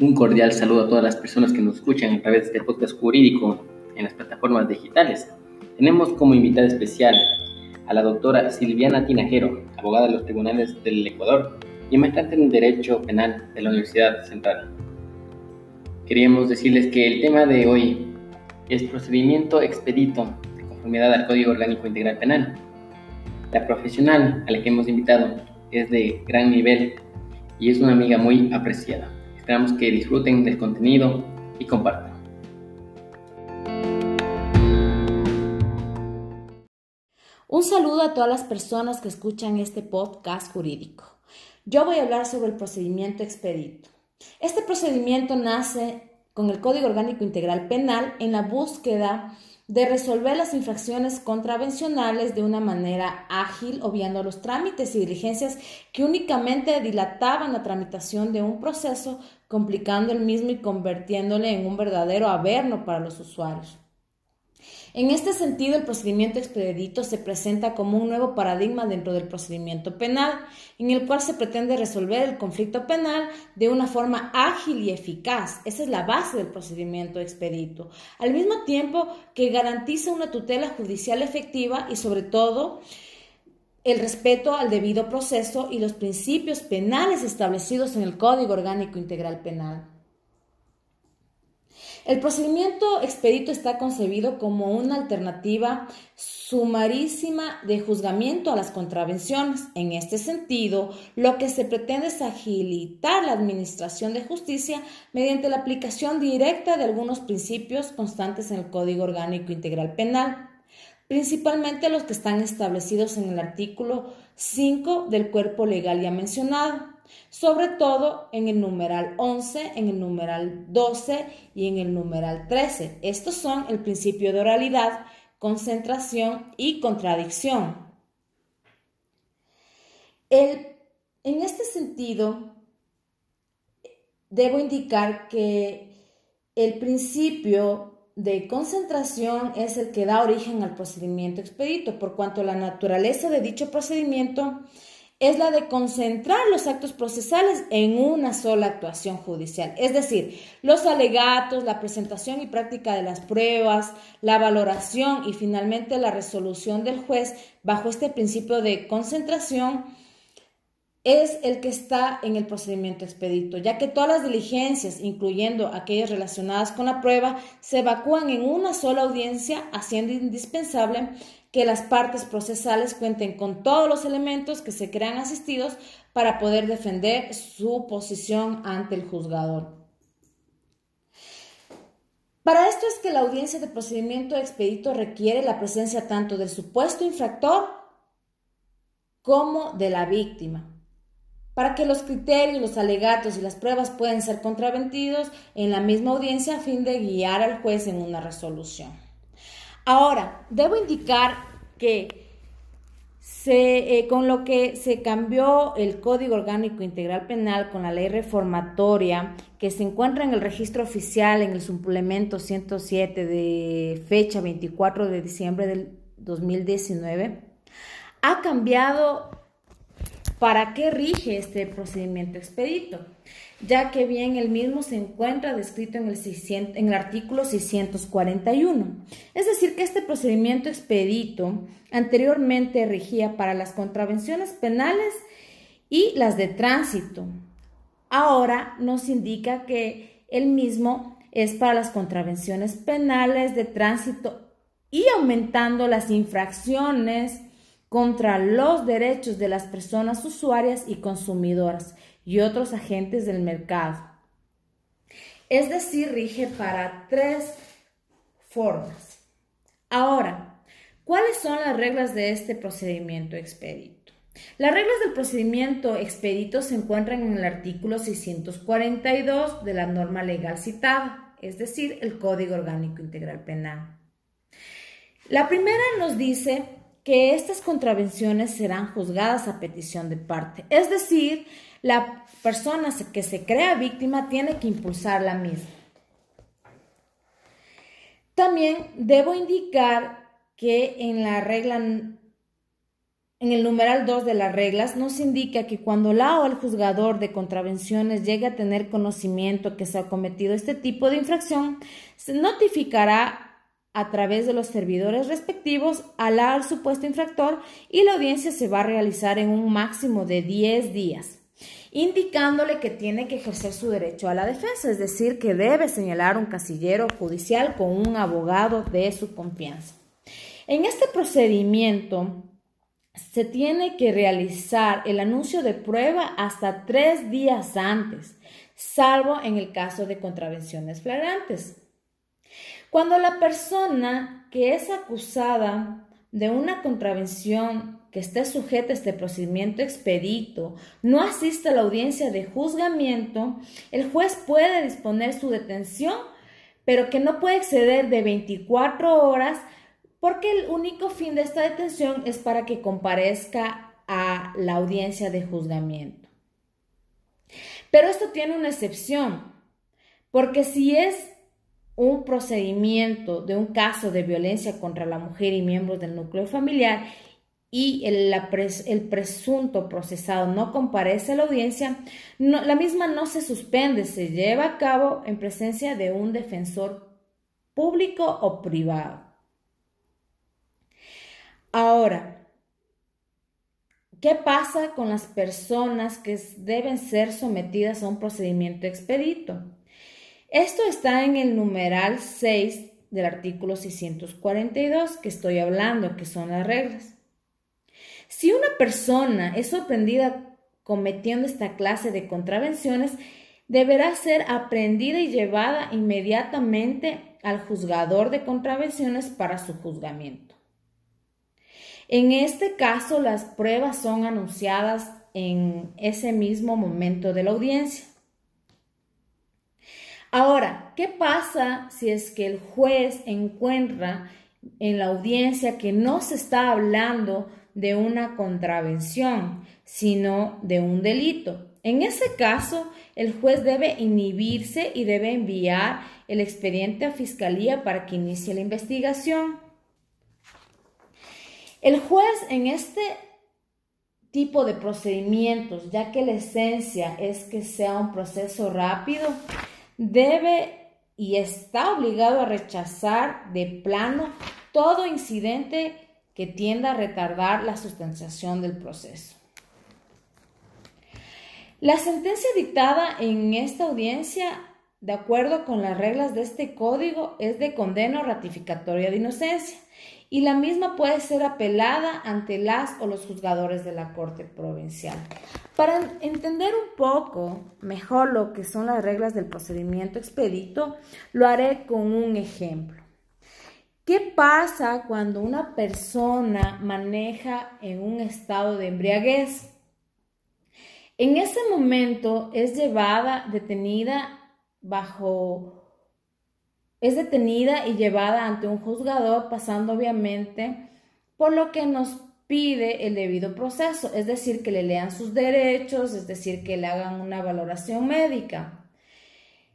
Un cordial saludo a todas las personas que nos escuchan a través de este podcast jurídico en las plataformas digitales. Tenemos como invitada especial a la doctora Silviana Tinajero, abogada de los tribunales del Ecuador y maestrante en Derecho Penal de la Universidad Central. Queríamos decirles que el tema de hoy es procedimiento expedito de conformidad al Código Orgánico Integral Penal. La profesional a la que hemos invitado es de gran nivel y es una amiga muy apreciada. Esperamos que disfruten del contenido y compartan. Un saludo a todas las personas que escuchan este podcast jurídico. Yo voy a hablar sobre el procedimiento expedito. Este procedimiento nace con el Código Orgánico Integral Penal en la búsqueda de resolver las infracciones contravencionales de una manera ágil, obviando los trámites y diligencias que únicamente dilataban la tramitación de un proceso, complicando el mismo y convirtiéndole en un verdadero averno para los usuarios. En este sentido, el procedimiento expedito se presenta como un nuevo paradigma dentro del procedimiento penal, en el cual se pretende resolver el conflicto penal de una forma ágil y eficaz. Esa es la base del procedimiento expedito, al mismo tiempo que garantiza una tutela judicial efectiva y sobre todo el respeto al debido proceso y los principios penales establecidos en el Código Orgánico Integral Penal. El procedimiento expedito está concebido como una alternativa sumarísima de juzgamiento a las contravenciones. En este sentido, lo que se pretende es agilitar la administración de justicia mediante la aplicación directa de algunos principios constantes en el Código Orgánico Integral Penal principalmente los que están establecidos en el artículo 5 del cuerpo legal ya mencionado sobre todo en el numeral 11, en el numeral 12 y en el numeral 13. Estos son el principio de oralidad, concentración y contradicción. en este sentido, debo indicar que el principio de concentración es el que da origen al procedimiento expedito, por cuanto la naturaleza de dicho procedimiento es la de concentrar los actos procesales en una sola actuación judicial. Es decir, los alegatos, la presentación y práctica de las pruebas, la valoración y finalmente la resolución del juez bajo este principio de concentración es el que está en el procedimiento expedito, ya que todas las diligencias, incluyendo aquellas relacionadas con la prueba, se evacúan en una sola audiencia, haciendo indispensable que las partes procesales cuenten con todos los elementos que se crean asistidos para poder defender su posición ante el juzgador. Para esto es que la audiencia de procedimiento expedito requiere la presencia tanto del supuesto infractor como de la víctima, para que los criterios, los alegatos y las pruebas puedan ser contraventidos en la misma audiencia a fin de guiar al juez en una resolución. Ahora, debo indicar que eh, con lo que se cambió el Código Orgánico Integral Penal con la ley reformatoria que se encuentra en el registro oficial en el suplemento 107 de fecha 24 de diciembre del 2019, ha cambiado para qué rige este procedimiento expedito ya que bien el mismo se encuentra descrito en el, artículo 641. Es decir, que este procedimiento expedito anteriormente regía para las contravenciones penales y las de tránsito. Ahora nos indica que el mismo es para las contravenciones penales de tránsito y aumentando las infracciones contra los derechos de las personas usuarias y consumidoras y otros agentes del mercado. Es decir, rige para tres formas. Ahora, ¿cuáles son las reglas de este procedimiento expedito? Las reglas del procedimiento expedito se encuentran en el artículo 642 de la norma legal citada, es decir, el Código Orgánico Integral Penal. La primera nos dice que estas contravenciones serán juzgadas a petición de parte, es decir, la persona que se crea víctima tiene que impulsar la misma. También debo indicar que en la regla en el numeral 2 de las reglas nos indica que cuando la o el juzgador de contravenciones llegue a tener conocimiento que se ha cometido este tipo de infracción, se notificará a través de los servidores respectivos al, supuesto infractor y la audiencia se va a realizar en un máximo de 10 días indicándole que tiene que ejercer su derecho a la defensa, es decir, que debe señalar un casillero judicial con un abogado de su confianza. En este procedimiento, se tiene que realizar el anuncio de prueba hasta tres días antes, salvo en el caso de contravenciones flagrantes. Cuando la persona que es acusada de una contravención que esté sujeta a este procedimiento expedito no asiste a la audiencia de juzgamiento, el juez puede disponer su detención, pero que no puede exceder de 24 horas porque el único fin de esta detención es para que comparezca a la audiencia de juzgamiento. Pero esto tiene una excepción, porque si es un procedimiento de un caso de violencia contra la mujer y miembros del núcleo familiar y el, presunto procesado no comparece a la audiencia, la misma no se suspende, se lleva a cabo en presencia de un defensor público o privado. Ahora, ¿qué pasa con las personas que deben ser sometidas a un procedimiento expedito? Esto está en el numeral 6 del artículo 642 que estoy hablando, que son las reglas. Si una persona es sorprendida cometiendo esta clase de contravenciones, deberá ser aprendida y llevada inmediatamente al juzgador de contravenciones para su juzgamiento. En este caso, las pruebas son anunciadas en ese mismo momento de la audiencia. Ahora, ¿qué pasa si es que el juez encuentra en la audiencia que no se está hablando de una contravención, sino de un delito? En ese caso, el juez debe inhibirse y debe enviar el expediente a fiscalía para que inicie la investigación. El juez en este tipo de procedimientos, ya que la esencia es que sea un proceso rápido, debe y está obligado a rechazar de plano todo incidente que tienda a retardar la sustanciación del proceso. La sentencia dictada en esta audiencia, de acuerdo con las reglas de este código, es de condeno ratificatoria de inocencia y la misma puede ser apelada ante las o los juzgadores de la Corte Provincial. Para entender un poco mejor lo que son las reglas del procedimiento expedito, lo haré con un ejemplo. ¿Qué pasa cuando una persona maneja en un estado de embriaguez? En ese momento es llevada, detenida bajo es detenida y llevada ante un juzgador, pasando obviamente por lo que nos pide el debido proceso, es decir, que le lean sus derechos, es decir, que le hagan una valoración médica.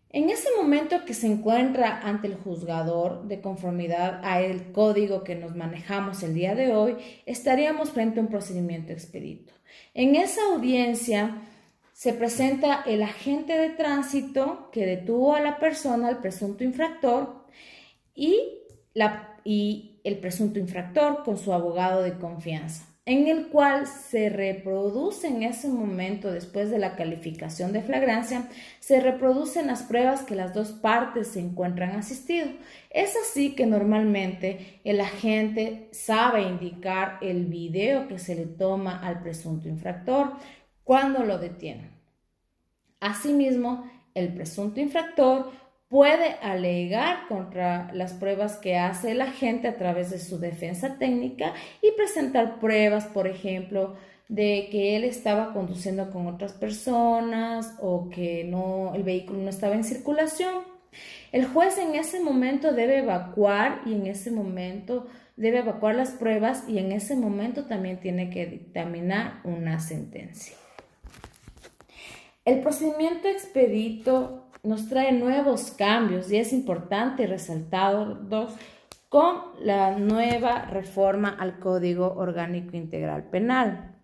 En ese momento que se encuentra ante el juzgador, de conformidad a el código que nos manejamos el día de hoy, estaríamos frente a un procedimiento expedito. En esa audiencia, se presenta el agente de tránsito que detuvo a la persona, al presunto infractor, y, la, y el presunto infractor con su abogado de confianza, en el cual se reproduce en ese momento, después de la calificación de flagrancia, se reproducen las pruebas que las dos partes se encuentran asistido. Es así que normalmente el agente sabe indicar el video que se le toma al presunto infractor, cuando lo detienen. Asimismo, el presunto infractor puede alegar contra las pruebas que hace el agente a través de su defensa técnica y presentar pruebas, por ejemplo, de que él estaba conduciendo con otras personas o que no el vehículo no estaba en circulación. El juez en ese momento debe evacuar y en ese momento debe evacuar las pruebas y en ese momento también tiene que dictaminar una sentencia. El procedimiento expedito nos trae nuevos cambios y es importante resaltar dos con la nueva reforma al Código Orgánico Integral Penal.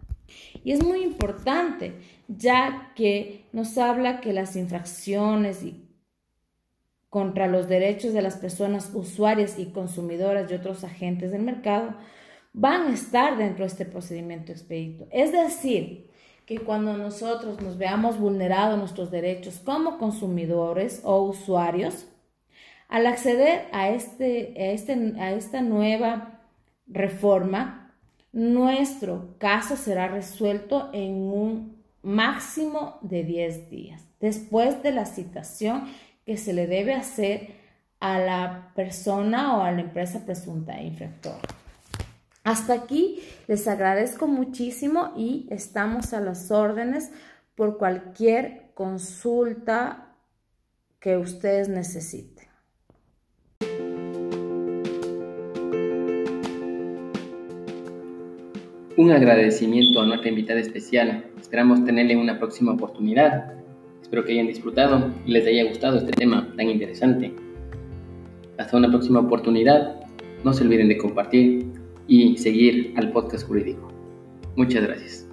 Y es muy importante, ya que nos habla que las infracciones contra los derechos de las personas usuarias y consumidoras y otros agentes del mercado van a estar dentro de este procedimiento expedito. Es decir, que cuando nosotros nos veamos vulnerados nuestros derechos como consumidores o usuarios, al acceder a, este, a, este, a esta nueva reforma, nuestro caso será resuelto en un máximo de 10 días, después de la citación que se le debe hacer a la persona o a la empresa presunta infractora. Hasta aquí les agradezco muchísimo y estamos a las órdenes por cualquier consulta que ustedes necesiten. Un agradecimiento a nuestra invitada especial. Esperamos tenerle una próxima oportunidad. Espero que hayan disfrutado y les haya gustado este tema tan interesante. Hasta una próxima oportunidad. No se olviden de compartir y seguir al podcast jurídico. Muchas gracias.